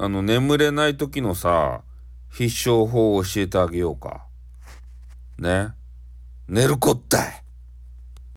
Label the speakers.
Speaker 1: あの、眠れない時のさ、必勝法を教えてあげようか。ね。寝るこったい。